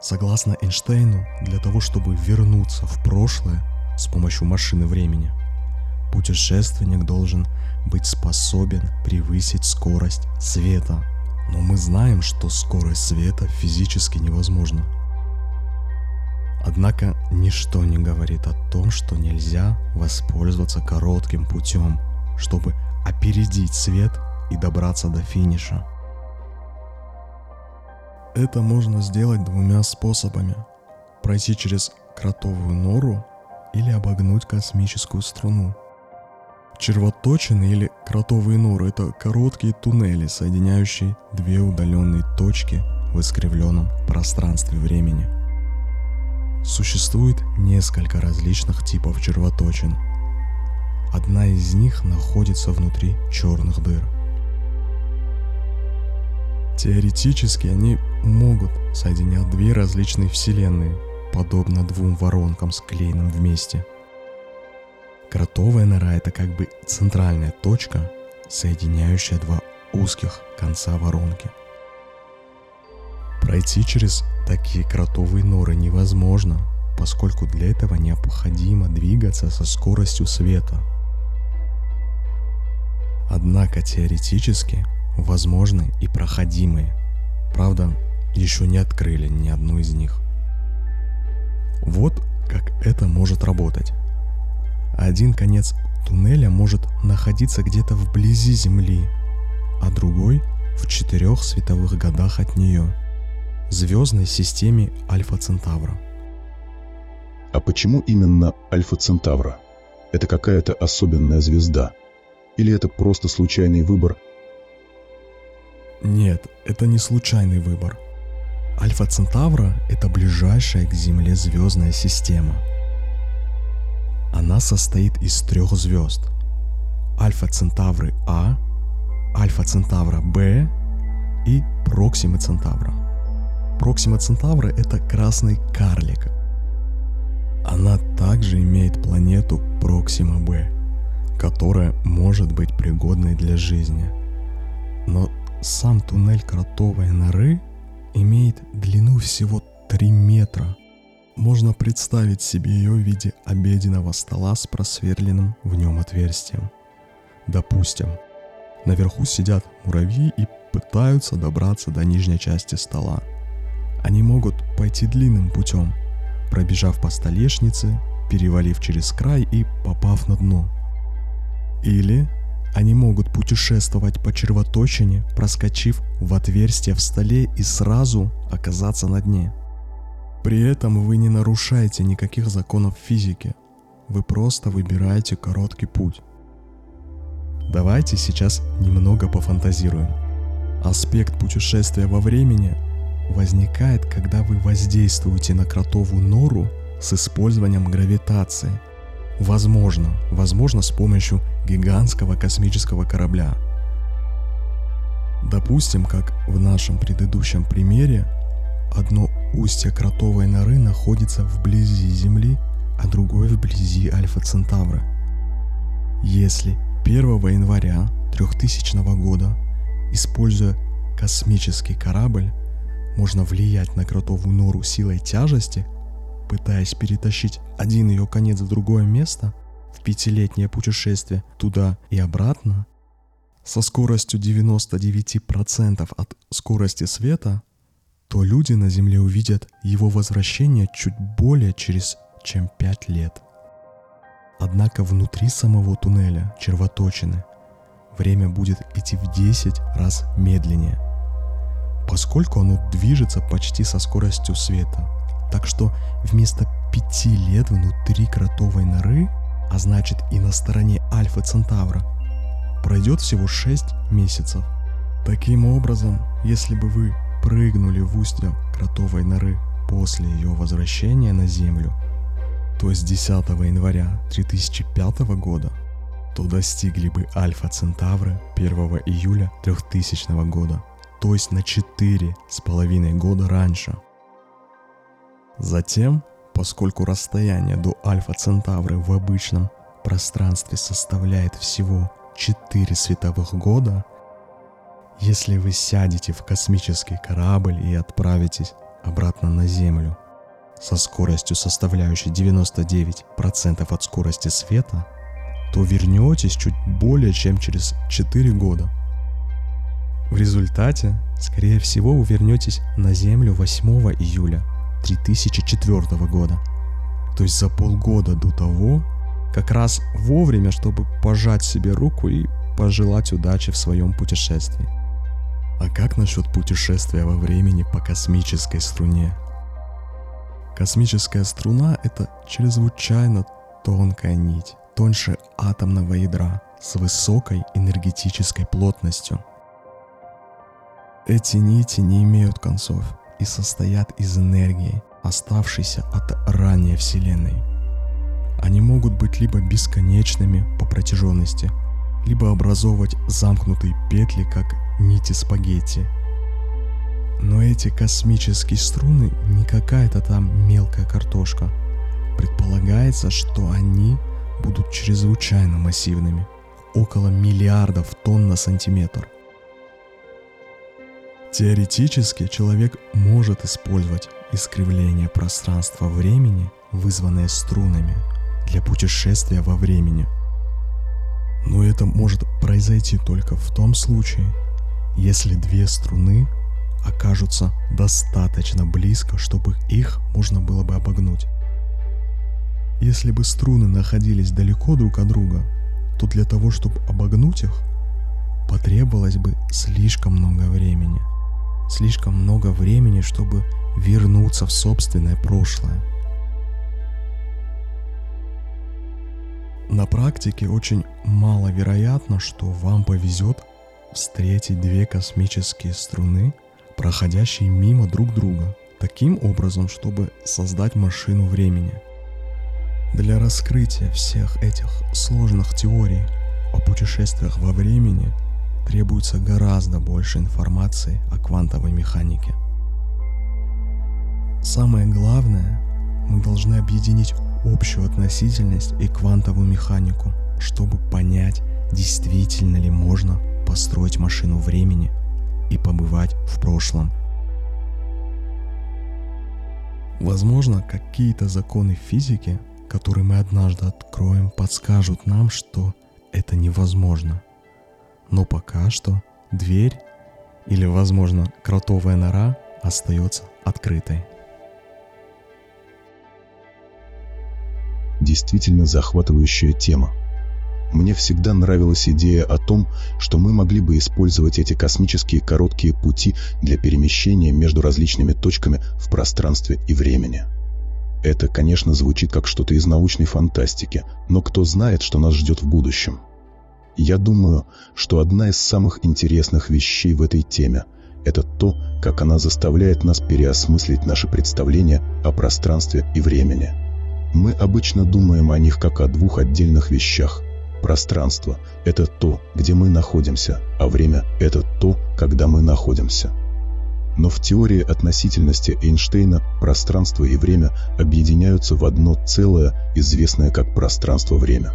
Согласно Эйнштейну, для того, чтобы вернуться в прошлое с помощью машины времени, путешественник должен быть способен превысить скорость света. Но мы знаем, что скорость света физически невозможна. Однако ничто не говорит о том, что нельзя воспользоваться коротким путем, чтобы опередить свет и добраться до финиша. Это можно сделать двумя способами. Пройти через кротовую нору или обогнуть космическую струну. Червоточины или кротовые норы – это короткие туннели, соединяющие две удаленные точки в искривленном пространстве времени. Существует несколько различных типов червоточин. Одна из них находится внутри черных дыр – Теоретически они могут соединять две различные вселенные, подобно двум воронкам, склеенным вместе. Кротовая нора — это как бы центральная точка, соединяющая два узких конца воронки. Пройти через такие кротовые норы невозможно, поскольку для этого необходимо двигаться со скоростью света. Однако теоретически возможны и проходимые. Правда, еще не открыли ни одну из них. Вот как это может работать. Один конец туннеля может находиться где-то вблизи Земли, а другой в четырех световых годах от нее, звездной системе Альфа Центавра. А почему именно Альфа Центавра? Это какая-то особенная звезда? Или это просто случайный выбор нет, это не случайный выбор. Альфа Центавра – это ближайшая к Земле звездная система. Она состоит из трех звезд. Альфа Центавры А, Альфа Центавра Б и Проксима Центавра. Проксима Центавра – это красный карлик. Она также имеет планету Проксима Б, которая может быть пригодной для жизни. Но сам туннель кротовой норы имеет длину всего 3 метра. Можно представить себе ее в виде обеденного стола с просверленным в нем отверстием. Допустим, наверху сидят муравьи и пытаются добраться до нижней части стола. Они могут пойти длинным путем, пробежав по столешнице, перевалив через край и попав на дно. Или они могут путешествовать по червоточине, проскочив в отверстие в столе и сразу оказаться на дне. При этом вы не нарушаете никаких законов физики. Вы просто выбираете короткий путь. Давайте сейчас немного пофантазируем. Аспект путешествия во времени возникает, когда вы воздействуете на кротовую нору с использованием гравитации – Возможно, возможно с помощью гигантского космического корабля. Допустим, как в нашем предыдущем примере, одно устье кротовой норы находится вблизи Земли, а другое вблизи Альфа Центавра. Если 1 января 3000 года, используя космический корабль, можно влиять на кротовую нору силой тяжести, пытаясь перетащить один ее конец в другое место, в пятилетнее путешествие туда и обратно, со скоростью 99% от скорости света, то люди на Земле увидят его возвращение чуть более через чем 5 лет. Однако внутри самого туннеля, червоточины, время будет идти в 10 раз медленнее, поскольку оно движется почти со скоростью света. Так что вместо 5 лет внутри кротовой норы, а значит и на стороне Альфа Центавра, пройдет всего 6 месяцев. Таким образом, если бы вы прыгнули в устье кротовой норы после ее возвращения на Землю, то есть 10 января 3005 года, то достигли бы Альфа Центавры 1 июля 3000 года, то есть на 4 с половиной года раньше. Затем, поскольку расстояние до Альфа Центавры в обычном пространстве составляет всего 4 световых года, если вы сядете в космический корабль и отправитесь обратно на Землю со скоростью, составляющей 99% от скорости света, то вернетесь чуть более чем через 4 года. В результате, скорее всего, вы вернетесь на Землю 8 июля 3004 года, то есть за полгода до того, как раз вовремя, чтобы пожать себе руку и пожелать удачи в своем путешествии. А как насчет путешествия во времени по космической струне? Космическая струна — это чрезвычайно тонкая нить, тоньше атомного ядра, с высокой энергетической плотностью. Эти нити не имеют концов и состоят из энергии, оставшейся от ранней Вселенной — они могут быть либо бесконечными по протяженности, либо образовывать замкнутые петли, как нити спагетти. Но эти космические струны не какая-то там мелкая картошка. Предполагается, что они будут чрезвычайно массивными, около миллиардов тонн на сантиметр. Теоретически человек может использовать искривление пространства-времени, вызванное струнами – для путешествия во времени. Но это может произойти только в том случае, если две струны окажутся достаточно близко, чтобы их можно было бы обогнуть. Если бы струны находились далеко друг от друга, то для того, чтобы обогнуть их, потребовалось бы слишком много времени. Слишком много времени, чтобы вернуться в собственное прошлое – На практике очень маловероятно, что вам повезет встретить две космические струны, проходящие мимо друг друга, таким образом, чтобы создать машину времени. Для раскрытия всех этих сложных теорий о путешествиях во времени требуется гораздо больше информации о квантовой механике. Самое главное, мы должны объединить общую относительность и квантовую механику, чтобы понять, действительно ли можно построить машину времени и побывать в прошлом. Возможно, какие-то законы физики, которые мы однажды откроем, подскажут нам, что это невозможно. Но пока что дверь или, возможно, кротовая нора остается открытой. действительно захватывающая тема. Мне всегда нравилась идея о том, что мы могли бы использовать эти космические короткие пути для перемещения между различными точками в пространстве и времени. Это, конечно, звучит как что-то из научной фантастики, но кто знает, что нас ждет в будущем. Я думаю, что одна из самых интересных вещей в этой теме – это то, как она заставляет нас переосмыслить наши представления о пространстве и времени – мы обычно думаем о них как о двух отдельных вещах. Пространство – это то, где мы находимся, а время – это то, когда мы находимся. Но в теории относительности Эйнштейна пространство и время объединяются в одно целое, известное как пространство-время.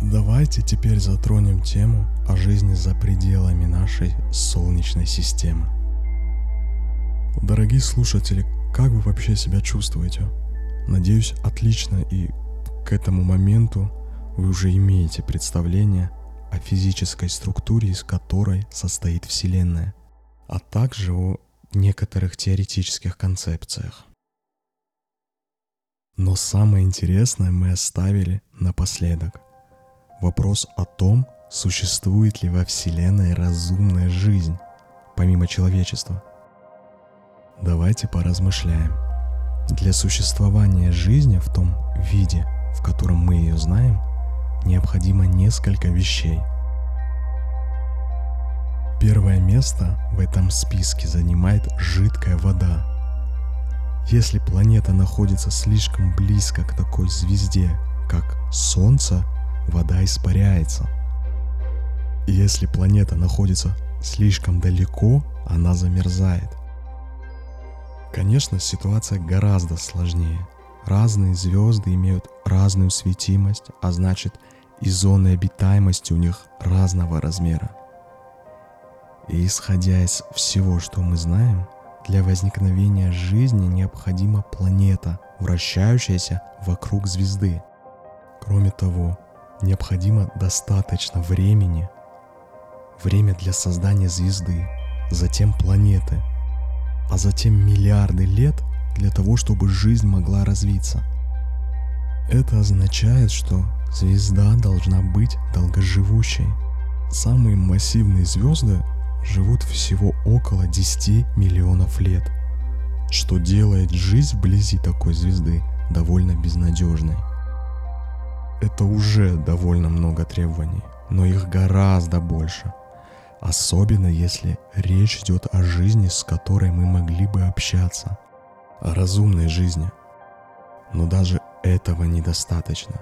Давайте теперь затронем тему о жизни за пределами нашей Солнечной системы. Дорогие слушатели, как вы вообще себя чувствуете? Надеюсь, отлично и к этому моменту вы уже имеете представление о физической структуре, из которой состоит Вселенная, а также о некоторых теоретических концепциях. Но самое интересное мы оставили напоследок. Вопрос о том, существует ли во Вселенной разумная жизнь, помимо человечества. Давайте поразмышляем. Для существования жизни в том виде, в котором мы ее знаем, необходимо несколько вещей. Первое место в этом списке занимает жидкая вода. Если планета находится слишком близко к такой звезде, как Солнце, вода испаряется. Если планета находится слишком далеко, она замерзает. Конечно, ситуация гораздо сложнее. Разные звезды имеют разную светимость, а значит и зоны обитаемости у них разного размера. И исходя из всего, что мы знаем, для возникновения жизни необходима планета, вращающаяся вокруг звезды. Кроме того, необходимо достаточно времени, время для создания звезды, затем планеты, а затем миллиарды лет для того, чтобы жизнь могла развиться. Это означает, что звезда должна быть долгоживущей. Самые массивные звезды живут всего около 10 миллионов лет, что делает жизнь вблизи такой звезды довольно безнадежной. Это уже довольно много требований, но их гораздо больше. Особенно если речь идет о жизни, с которой мы могли бы общаться. О разумной жизни. Но даже этого недостаточно.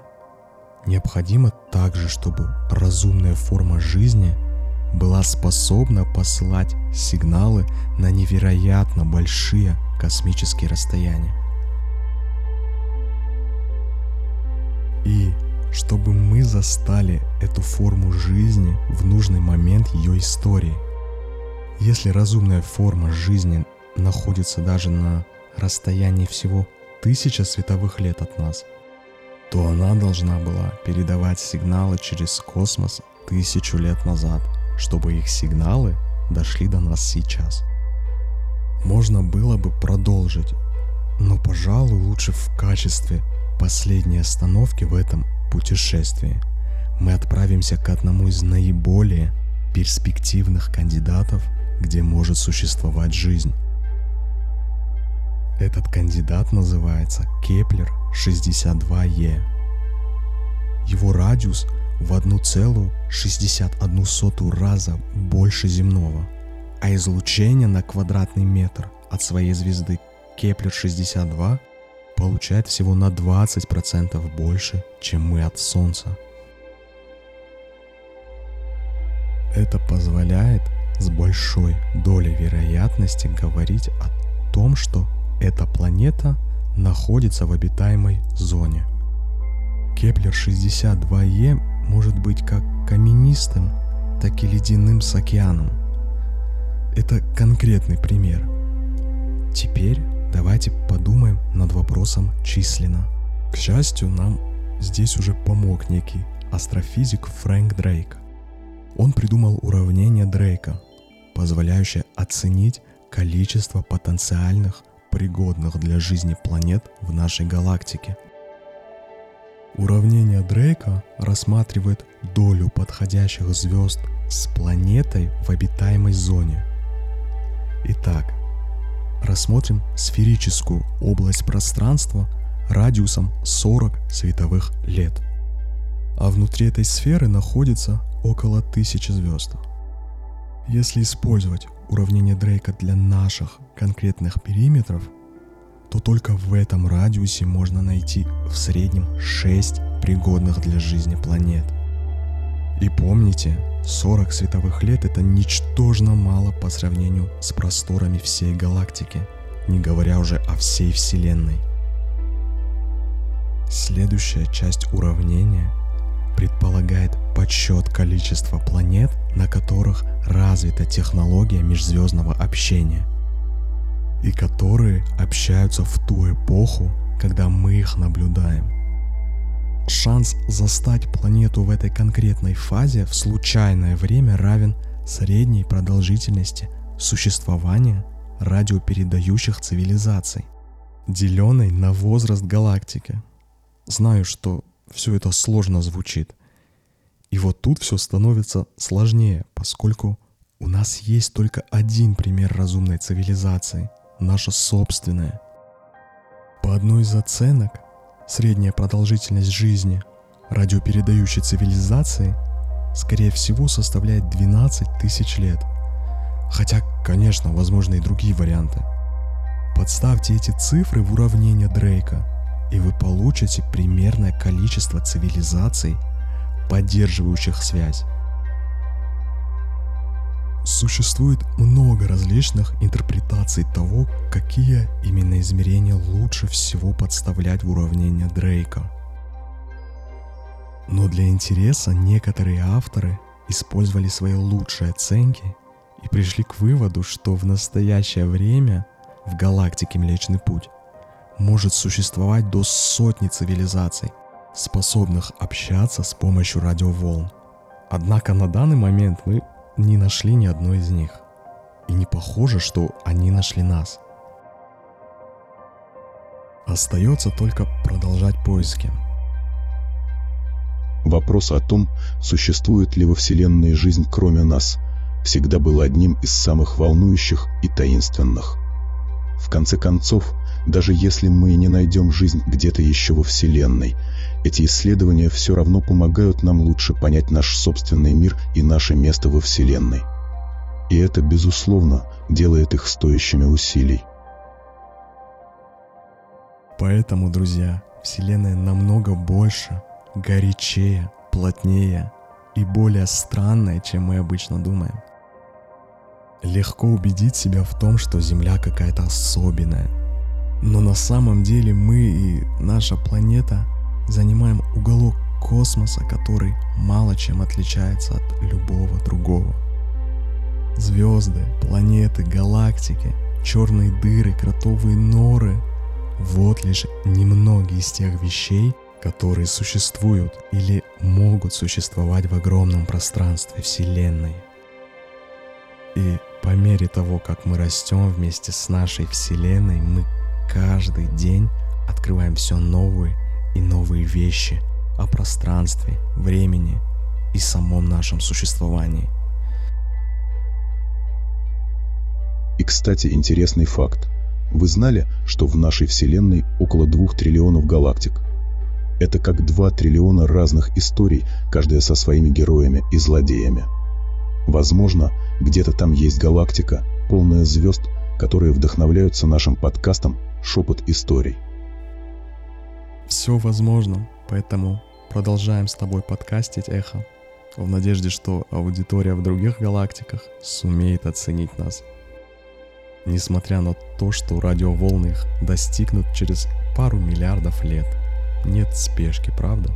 Необходимо также, чтобы разумная форма жизни была способна посылать сигналы на невероятно большие космические расстояния. И чтобы мы застали эту форму жизни в нужный момент ее истории. Если разумная форма жизни находится даже на расстоянии всего тысяча световых лет от нас, то она должна была передавать сигналы через космос тысячу лет назад, чтобы их сигналы дошли до нас сейчас. Можно было бы продолжить, но, пожалуй, лучше в качестве последней остановки в этом путешествии мы отправимся к одному из наиболее перспективных кандидатов, где может существовать жизнь. Этот кандидат называется Кеплер 62Е. Его радиус в 1,61 раза больше земного, а излучение на квадратный метр от своей звезды Кеплер 62 получает всего на 20% больше, чем мы от Солнца. Это позволяет с большой долей вероятности говорить о том, что эта планета находится в обитаемой зоне. Кеплер 62Е может быть как каменистым, так и ледяным с океаном. Это конкретный пример. Теперь давайте подумаем над вопросом численно. К счастью, нам здесь уже помог некий астрофизик Фрэнк Дрейк. Он придумал уравнение Дрейка, позволяющее оценить количество потенциальных пригодных для жизни планет в нашей галактике. Уравнение Дрейка рассматривает долю подходящих звезд с планетой в обитаемой зоне. Итак, рассмотрим сферическую область пространства радиусом 40 световых лет. А внутри этой сферы находится около тысячи звезд. Если использовать уравнение Дрейка для наших конкретных периметров, то только в этом радиусе можно найти в среднем 6 пригодных для жизни планет. И помните, 40 световых лет это ничтожно мало по сравнению с просторами всей галактики, не говоря уже о всей Вселенной. Следующая часть уравнения предполагает подсчет количества планет, на которых развита технология межзвездного общения, и которые общаются в ту эпоху, когда мы их наблюдаем. Шанс застать планету в этой конкретной фазе в случайное время равен средней продолжительности существования радиопередающих цивилизаций, деленной на возраст галактики. Знаю, что все это сложно звучит. И вот тут все становится сложнее, поскольку у нас есть только один пример разумной цивилизации, наша собственная. По одной из оценок, средняя продолжительность жизни радиопередающей цивилизации скорее всего составляет 12 тысяч лет. Хотя, конечно, возможны и другие варианты. Подставьте эти цифры в уравнение Дрейка – и вы получите примерное количество цивилизаций, поддерживающих связь. Существует много различных интерпретаций того, какие именно измерения лучше всего подставлять в уравнение Дрейка. Но для интереса некоторые авторы использовали свои лучшие оценки и пришли к выводу, что в настоящее время в галактике Млечный Путь может существовать до сотни цивилизаций, способных общаться с помощью радиоволн. Однако на данный момент мы не нашли ни одной из них. И не похоже, что они нашли нас. Остается только продолжать поиски. Вопрос о том, существует ли во Вселенной жизнь кроме нас, всегда был одним из самых волнующих и таинственных. В конце концов, даже если мы не найдем жизнь где-то еще во Вселенной, эти исследования все равно помогают нам лучше понять наш собственный мир и наше место во Вселенной. И это, безусловно, делает их стоящими усилий. Поэтому, друзья, Вселенная намного больше, горячее, плотнее и более странная, чем мы обычно думаем. Легко убедить себя в том, что Земля какая-то особенная, но на самом деле мы и наша планета занимаем уголок космоса, который мало чем отличается от любого другого. Звезды, планеты, галактики, черные дыры, кротовые норы – вот лишь немногие из тех вещей, которые существуют или могут существовать в огромном пространстве Вселенной. И по мере того, как мы растем вместе с нашей Вселенной, мы каждый день открываем все новые и новые вещи о пространстве, времени и самом нашем существовании. И, кстати, интересный факт. Вы знали, что в нашей Вселенной около двух триллионов галактик? Это как два триллиона разных историй, каждая со своими героями и злодеями. Возможно, где-то там есть галактика, полная звезд, которые вдохновляются нашим подкастом шепот историй. Все возможно, поэтому продолжаем с тобой подкастить эхо, в надежде, что аудитория в других галактиках сумеет оценить нас. Несмотря на то, что радиоволны их достигнут через пару миллиардов лет. Нет спешки, правда?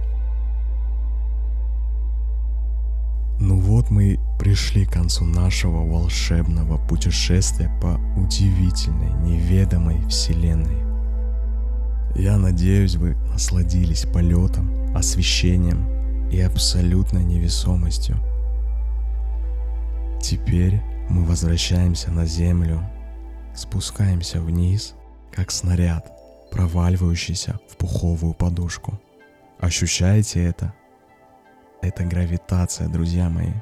Ну вот мы пришли к концу нашего волшебного путешествия по удивительной, неведомой вселенной. Я надеюсь, вы насладились полетом, освещением и абсолютной невесомостью. Теперь мы возвращаемся на Землю, спускаемся вниз, как снаряд, проваливающийся в пуховую подушку. Ощущаете это? Это гравитация, друзья мои.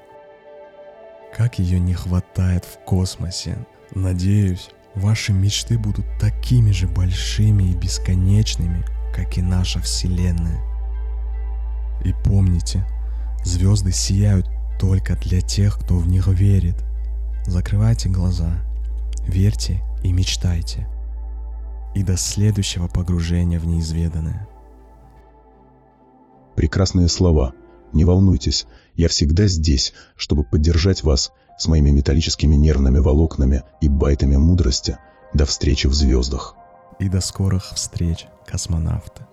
Как ее не хватает в космосе. Надеюсь, ваши мечты будут такими же большими и бесконечными, как и наша Вселенная. И помните, звезды сияют только для тех, кто в них верит. Закрывайте глаза, верьте и мечтайте. И до следующего погружения в неизведанное. Прекрасные слова – Не волнуйтесь, я всегда здесь, чтобы поддержать вас с моими металлическими нервными волокнами и байтами мудрости. До встречи в звездах. И до скорых встреч, космонавты.